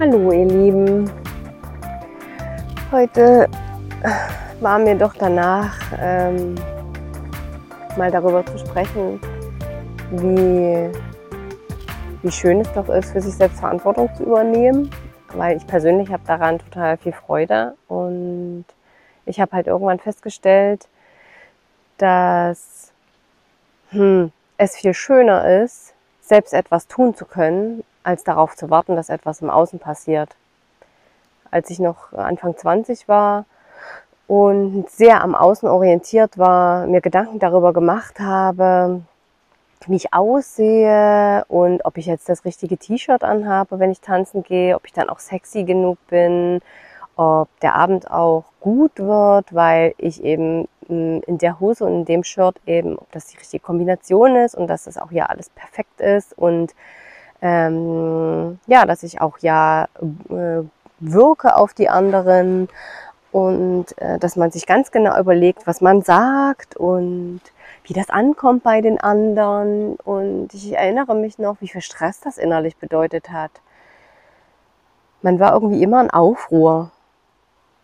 Hallo ihr Lieben. Heute war mir doch danach ähm, mal darüber zu sprechen, wie, wie schön es doch ist, für sich selbst Verantwortung zu übernehmen. Weil ich persönlich habe daran total viel Freude und ich habe halt irgendwann festgestellt, dass hm, es viel schöner ist, selbst etwas tun zu können, als darauf zu warten, dass etwas im Außen passiert. Als ich noch Anfang 20 war und sehr am Außen orientiert war, mir Gedanken darüber gemacht habe, wie ich aussehe und ob ich jetzt das richtige T-Shirt anhabe, wenn ich tanzen gehe, ob ich dann auch sexy genug bin, ob der Abend auch gut wird, weil ich eben hm, in der Hose und in dem Shirt eben, ob das die richtige Kombination ist und dass das auch ja alles perfekt ist und ähm, ja, dass ich auch ja äh, wirke auf die anderen und äh, dass man sich ganz genau überlegt, was man sagt und wie das ankommt bei den anderen. Und ich erinnere mich noch, wie viel Stress das innerlich bedeutet hat. Man war irgendwie immer in Aufruhr.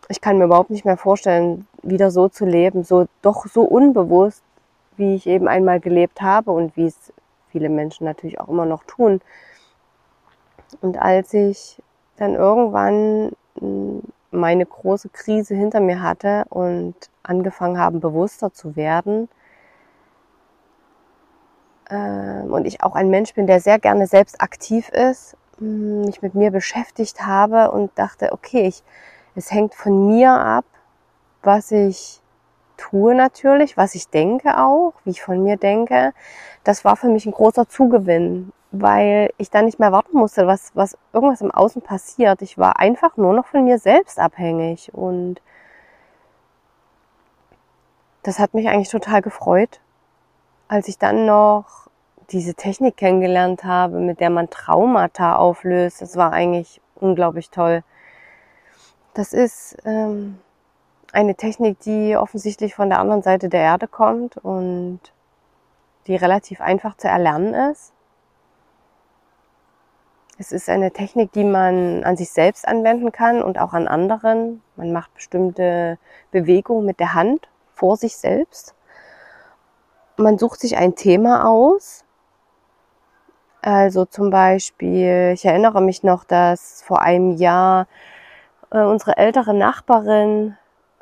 Ich kann mir überhaupt nicht mehr vorstellen, wieder so zu leben, so doch so unbewusst, wie ich eben einmal gelebt habe und wie es viele Menschen natürlich auch immer noch tun. Und als ich dann irgendwann hm, meine große Krise hinter mir hatte und angefangen haben, bewusster zu werden, ähm, und ich auch ein Mensch bin, der sehr gerne selbst aktiv ist, hm, mich mit mir beschäftigt habe und dachte, okay, ich, es hängt von mir ab, was ich tue natürlich, was ich denke auch, wie ich von mir denke. Das war für mich ein großer Zugewinn, weil ich dann nicht mehr warten musste, was, was irgendwas im Außen passiert. Ich war einfach nur noch von mir selbst abhängig und das hat mich eigentlich total gefreut, als ich dann noch diese Technik kennengelernt habe, mit der man Traumata auflöst. Das war eigentlich unglaublich toll. Das ist ähm, eine Technik, die offensichtlich von der anderen Seite der Erde kommt und die relativ einfach zu erlernen ist. Es ist eine Technik, die man an sich selbst anwenden kann und auch an anderen. Man macht bestimmte Bewegungen mit der Hand vor sich selbst. Man sucht sich ein Thema aus. Also zum Beispiel, ich erinnere mich noch, dass vor einem Jahr äh, unsere ältere Nachbarin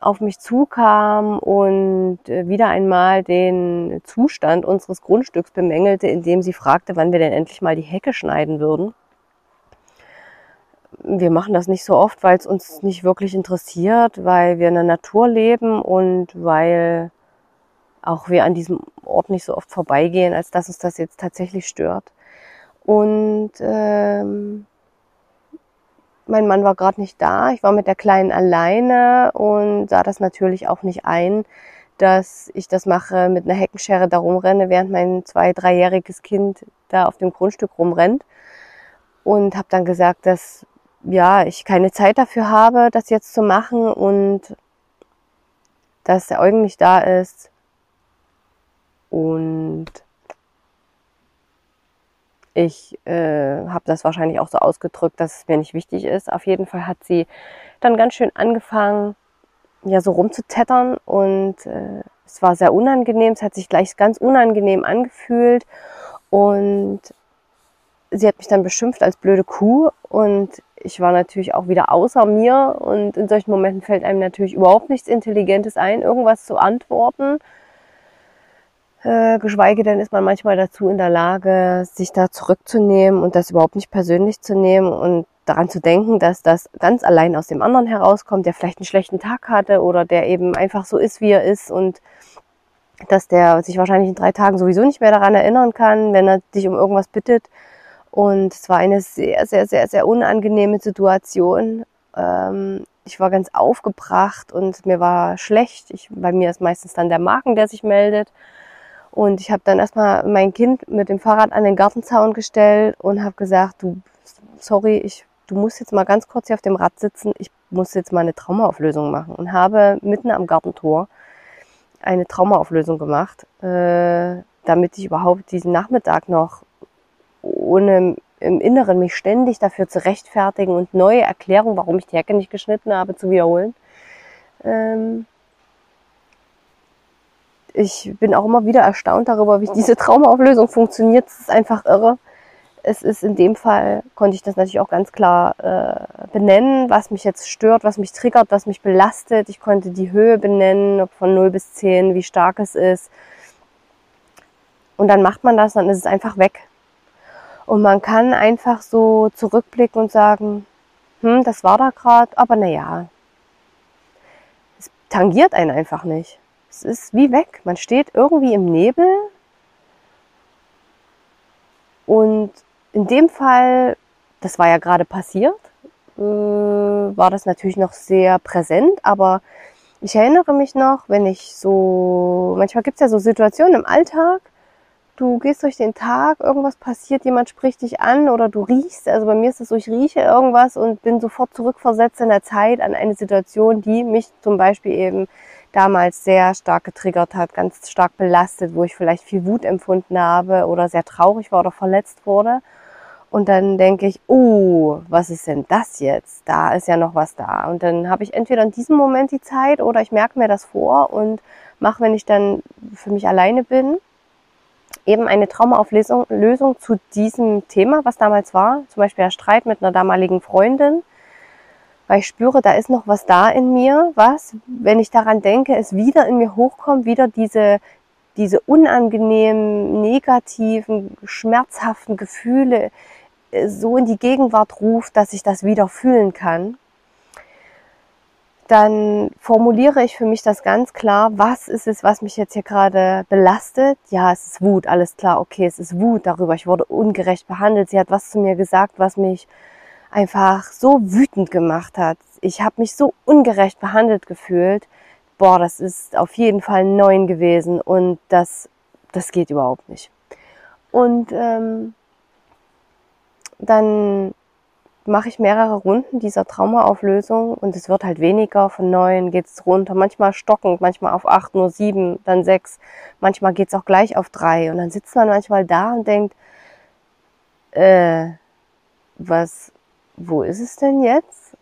auf mich zukam und äh, wieder einmal den Zustand unseres Grundstücks bemängelte, indem sie fragte, wann wir denn endlich mal die Hecke schneiden würden wir machen das nicht so oft, weil es uns nicht wirklich interessiert, weil wir in der Natur leben und weil auch wir an diesem Ort nicht so oft vorbeigehen, als dass uns das jetzt tatsächlich stört. Und ähm, mein Mann war gerade nicht da. Ich war mit der Kleinen alleine und sah das natürlich auch nicht ein, dass ich das mache, mit einer Heckenschere da rumrenne, während mein zwei-, dreijähriges Kind da auf dem Grundstück rumrennt. Und habe dann gesagt, dass ja, ich keine Zeit dafür habe, das jetzt zu machen und dass der Eugen nicht da ist und ich äh, habe das wahrscheinlich auch so ausgedrückt, dass es mir nicht wichtig ist. Auf jeden Fall hat sie dann ganz schön angefangen, ja, so rumzutettern und äh, es war sehr unangenehm. Es hat sich gleich ganz unangenehm angefühlt und sie hat mich dann beschimpft als blöde Kuh und ich war natürlich auch wieder außer mir und in solchen Momenten fällt einem natürlich überhaupt nichts Intelligentes ein, irgendwas zu antworten. Äh, geschweige denn ist man manchmal dazu in der Lage, sich da zurückzunehmen und das überhaupt nicht persönlich zu nehmen und daran zu denken, dass das ganz allein aus dem anderen herauskommt, der vielleicht einen schlechten Tag hatte oder der eben einfach so ist, wie er ist und dass der sich wahrscheinlich in drei Tagen sowieso nicht mehr daran erinnern kann, wenn er dich um irgendwas bittet und es war eine sehr, sehr, sehr, sehr unangenehme Situation. Ähm, ich war ganz aufgebracht und mir war schlecht. Ich, bei mir ist meistens dann der Magen, der sich meldet. Und ich habe dann erstmal mein Kind mit dem Fahrrad an den Gartenzaun gestellt und habe gesagt, du, sorry, ich, du musst jetzt mal ganz kurz hier auf dem Rad sitzen. Ich muss jetzt mal eine Traumaauflösung machen und habe mitten am Gartentor eine Traumaauflösung gemacht, äh, damit ich überhaupt diesen Nachmittag noch ohne im Inneren mich ständig dafür zu rechtfertigen und neue Erklärungen, warum ich die Hecke nicht geschnitten habe, zu wiederholen. Ähm ich bin auch immer wieder erstaunt darüber, wie diese Traumaauflösung funktioniert. Es ist einfach irre. Es ist in dem Fall, konnte ich das natürlich auch ganz klar äh, benennen, was mich jetzt stört, was mich triggert, was mich belastet. Ich konnte die Höhe benennen, ob von 0 bis 10, wie stark es ist. Und dann macht man das, dann ist es einfach weg. Und man kann einfach so zurückblicken und sagen, hm, das war da gerade, aber naja, es tangiert einen einfach nicht. Es ist wie weg. Man steht irgendwie im Nebel und in dem Fall, das war ja gerade passiert, äh, war das natürlich noch sehr präsent, aber ich erinnere mich noch, wenn ich so, manchmal gibt es ja so Situationen im Alltag, du gehst durch den Tag, irgendwas passiert, jemand spricht dich an oder du riechst. Also bei mir ist es so, ich rieche irgendwas und bin sofort zurückversetzt in der Zeit an eine Situation, die mich zum Beispiel eben damals sehr stark getriggert hat, ganz stark belastet, wo ich vielleicht viel Wut empfunden habe oder sehr traurig war oder verletzt wurde. Und dann denke ich, oh, was ist denn das jetzt? Da ist ja noch was da. Und dann habe ich entweder in diesem Moment die Zeit oder ich merke mir das vor und mache, wenn ich dann für mich alleine bin, eben eine Traumaauflösung Lösung zu diesem Thema, was damals war, zum Beispiel der Streit mit einer damaligen Freundin, weil ich spüre, da ist noch was da in mir, was, wenn ich daran denke, es wieder in mir hochkommt, wieder diese, diese unangenehmen, negativen, schmerzhaften Gefühle äh, so in die Gegenwart ruft, dass ich das wieder fühlen kann. Dann formuliere ich für mich das ganz klar, was ist es, was mich jetzt hier gerade belastet? Ja, es ist Wut, alles klar, okay, es ist Wut darüber, ich wurde ungerecht behandelt, sie hat was zu mir gesagt, was mich einfach so wütend gemacht hat. Ich habe mich so ungerecht behandelt gefühlt. Boah, das ist auf jeden Fall neun gewesen und das, das geht überhaupt nicht. Und ähm, dann mache ich mehrere Runden dieser Traumaauflösung und es wird halt weniger. Von neun geht's runter, manchmal stockend, manchmal auf acht, nur sieben, dann sechs. Manchmal geht's auch gleich auf drei. Und dann sitzt man manchmal da und denkt, äh, was, wo ist es denn jetzt?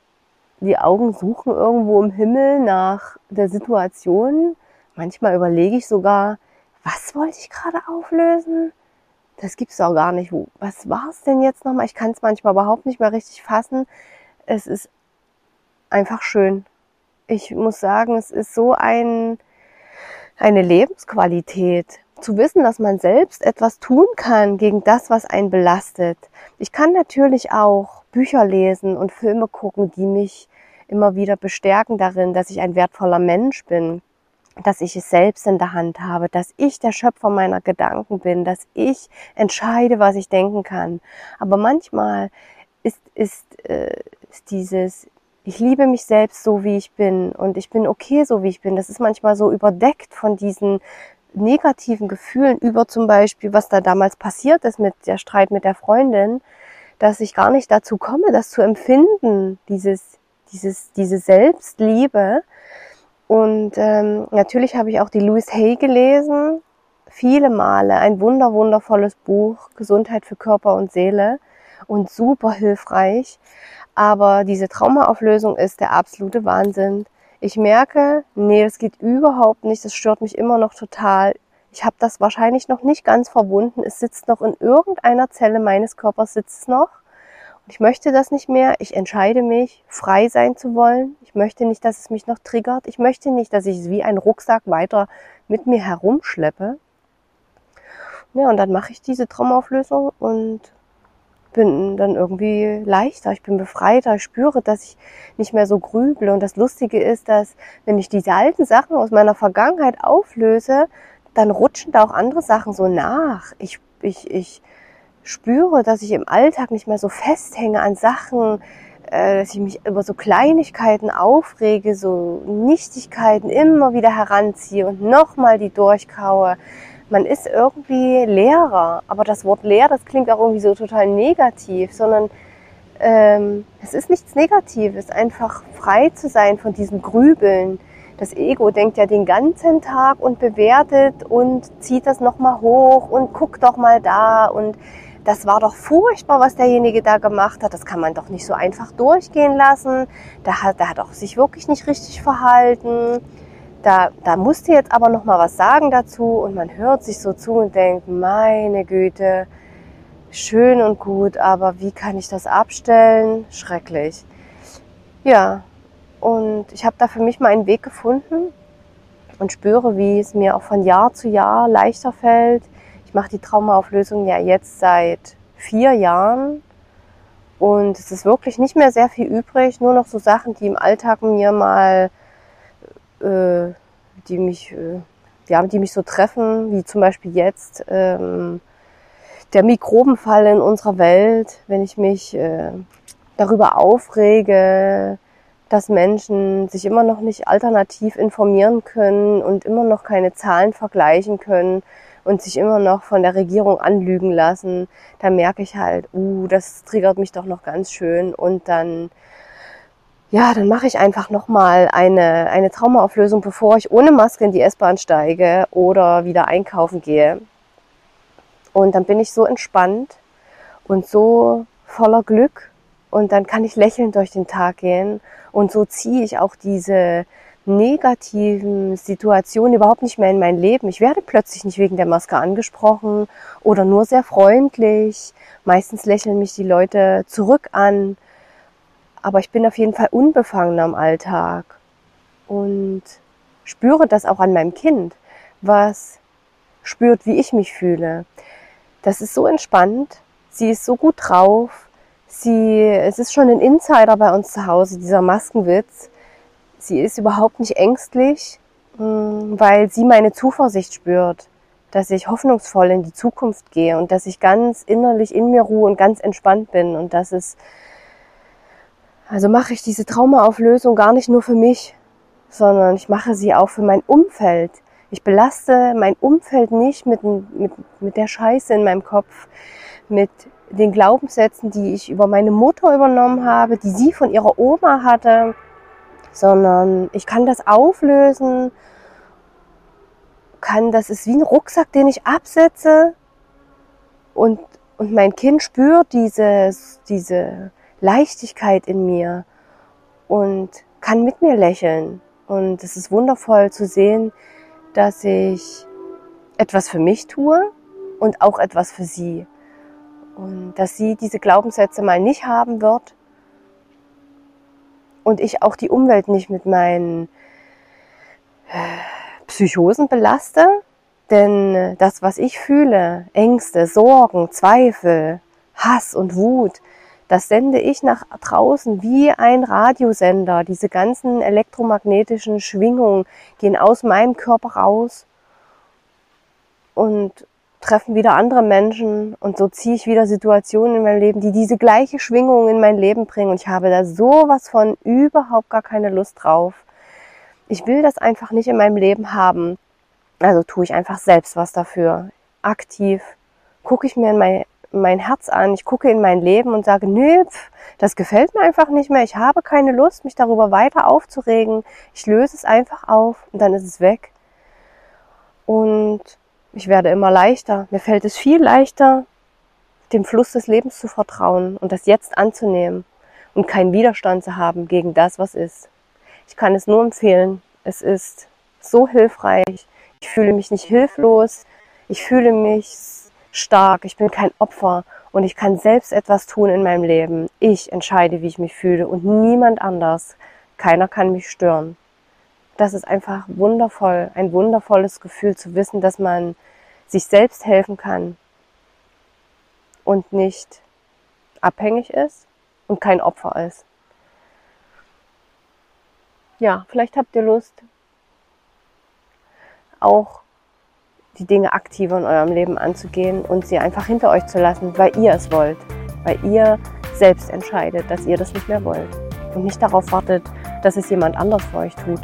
Die Augen suchen irgendwo im Himmel nach der Situation. Manchmal überlege ich sogar, was wollte ich gerade auflösen? das gibt's auch gar nicht. Was war es denn jetzt nochmal? Ich kann es manchmal überhaupt nicht mehr richtig fassen. Es ist einfach schön. Ich muss sagen, es ist so ein, eine Lebensqualität, zu wissen, dass man selbst etwas tun kann gegen das, was einen belastet. Ich kann natürlich auch Bücher lesen und Filme gucken, die mich immer wieder bestärken darin, dass ich ein wertvoller Mensch bin dass ich es selbst in der Hand habe, dass ich der Schöpfer meiner Gedanken bin, dass ich entscheide, was ich denken kann. Aber manchmal ist, ist, äh, ist dieses, ich liebe mich selbst so, wie ich bin und ich bin okay so, wie ich bin. Das ist manchmal so überdeckt von diesen negativen Gefühlen über zum Beispiel, was da damals passiert ist mit der Streit mit der Freundin, dass ich gar nicht dazu komme, das zu empfinden, dieses, dieses, diese Selbstliebe, und ähm, natürlich habe ich auch die Louise Hay gelesen, viele Male. Ein wunder, wundervolles Buch, Gesundheit für Körper und Seele und super hilfreich. Aber diese Traumaauflösung ist der absolute Wahnsinn. Ich merke, nee, das geht überhaupt nicht, das stört mich immer noch total. Ich habe das wahrscheinlich noch nicht ganz verwunden. Es sitzt noch in irgendeiner Zelle meines Körpers, sitzt noch. Ich möchte das nicht mehr. Ich entscheide mich, frei sein zu wollen. Ich möchte nicht, dass es mich noch triggert. Ich möchte nicht, dass ich es wie ein Rucksack weiter mit mir herumschleppe. Ja, und dann mache ich diese Traumauflösung und bin dann irgendwie leichter, ich bin befreiter, ich spüre, dass ich nicht mehr so grüble. Und das Lustige ist, dass wenn ich diese alten Sachen aus meiner Vergangenheit auflöse, dann rutschen da auch andere Sachen so nach. Ich, ich, ich spüre, dass ich im Alltag nicht mehr so festhänge an Sachen, äh, dass ich mich über so Kleinigkeiten aufrege, so Nichtigkeiten immer wieder heranziehe und nochmal die durchkaue. Man ist irgendwie leerer, aber das Wort leer, das klingt auch irgendwie so total negativ, sondern ähm, es ist nichts Negatives, einfach frei zu sein von diesem Grübeln. Das Ego denkt ja den ganzen Tag und bewertet und zieht das nochmal hoch und guckt doch mal da und das war doch furchtbar, was derjenige da gemacht hat. Das kann man doch nicht so einfach durchgehen lassen. Der hat, der hat auch sich wirklich nicht richtig verhalten. Da, da musste jetzt aber noch mal was sagen dazu und man hört sich so zu und denkt, meine Güte, schön und gut, aber wie kann ich das abstellen? Schrecklich. Ja, und ich habe da für mich mal einen Weg gefunden und spüre, wie es mir auch von Jahr zu Jahr leichter fällt. Ich mache die Traumaauflösung ja jetzt seit vier Jahren und es ist wirklich nicht mehr sehr viel übrig, nur noch so Sachen, die im Alltag mir mal, äh, die mich, äh, ja, die mich so treffen, wie zum Beispiel jetzt ähm, der Mikrobenfall in unserer Welt, wenn ich mich äh, darüber aufrege, dass Menschen sich immer noch nicht alternativ informieren können und immer noch keine Zahlen vergleichen können und sich immer noch von der Regierung anlügen lassen, da merke ich halt, uh, das triggert mich doch noch ganz schön. Und dann ja, dann mache ich einfach nochmal eine, eine Traumaauflösung, bevor ich ohne Maske in die S-Bahn steige oder wieder einkaufen gehe. Und dann bin ich so entspannt und so voller Glück und dann kann ich lächelnd durch den Tag gehen und so ziehe ich auch diese negativen Situationen überhaupt nicht mehr in mein Leben. Ich werde plötzlich nicht wegen der Maske angesprochen oder nur sehr freundlich. Meistens lächeln mich die Leute zurück an. Aber ich bin auf jeden Fall unbefangen am Alltag und spüre das auch an meinem Kind, was spürt, wie ich mich fühle. Das ist so entspannt. Sie ist so gut drauf. Sie, es ist schon ein Insider bei uns zu Hause, dieser Maskenwitz. Sie ist überhaupt nicht ängstlich, hm, weil sie meine Zuversicht spürt, dass ich hoffnungsvoll in die Zukunft gehe und dass ich ganz innerlich in mir ruhe und ganz entspannt bin und dass es, also mache ich diese Traumaauflösung gar nicht nur für mich, sondern ich mache sie auch für mein Umfeld. Ich belaste mein Umfeld nicht mit, mit, mit der Scheiße in meinem Kopf, mit den Glaubenssätzen, die ich über meine Mutter übernommen habe, die sie von ihrer Oma hatte, sondern ich kann das auflösen, kann, das ist wie ein Rucksack, den ich absetze und, und mein Kind spürt diese, diese Leichtigkeit in mir und kann mit mir lächeln. Und es ist wundervoll zu sehen, dass ich etwas für mich tue und auch etwas für sie. Und dass sie diese Glaubenssätze mal nicht haben wird und ich auch die Umwelt nicht mit meinen äh, Psychosen belaste. Denn das, was ich fühle, Ängste, Sorgen, Zweifel, Hass und Wut, das sende ich nach draußen wie ein Radiosender. Diese ganzen elektromagnetischen Schwingungen gehen aus meinem Körper raus und treffen wieder andere Menschen und so ziehe ich wieder Situationen in meinem Leben, die diese gleiche Schwingung in mein Leben bringen und ich habe da sowas von überhaupt gar keine Lust drauf. Ich will das einfach nicht in meinem Leben haben. Also tue ich einfach selbst was dafür. Aktiv gucke ich mir in mein, mein Herz an, ich gucke in mein Leben und sage, nö, pf, das gefällt mir einfach nicht mehr. Ich habe keine Lust, mich darüber weiter aufzuregen. Ich löse es einfach auf und dann ist es weg. Und ich werde immer leichter. Mir fällt es viel leichter, dem Fluss des Lebens zu vertrauen und das jetzt anzunehmen und keinen Widerstand zu haben gegen das, was ist. Ich kann es nur empfehlen. Es ist so hilfreich. Ich fühle mich nicht hilflos. Ich fühle mich stark. Ich bin kein Opfer und ich kann selbst etwas tun in meinem Leben. Ich entscheide, wie ich mich fühle und niemand anders. Keiner kann mich stören das ist einfach wundervoll, ein wundervolles Gefühl zu wissen, dass man sich selbst helfen kann und nicht abhängig ist und kein Opfer ist. Ja, vielleicht habt ihr Lust, auch die Dinge aktiver in eurem Leben anzugehen und sie einfach hinter euch zu lassen, weil ihr es wollt, weil ihr selbst entscheidet, dass ihr das nicht mehr wollt und nicht darauf wartet, dass es jemand anders für euch tut.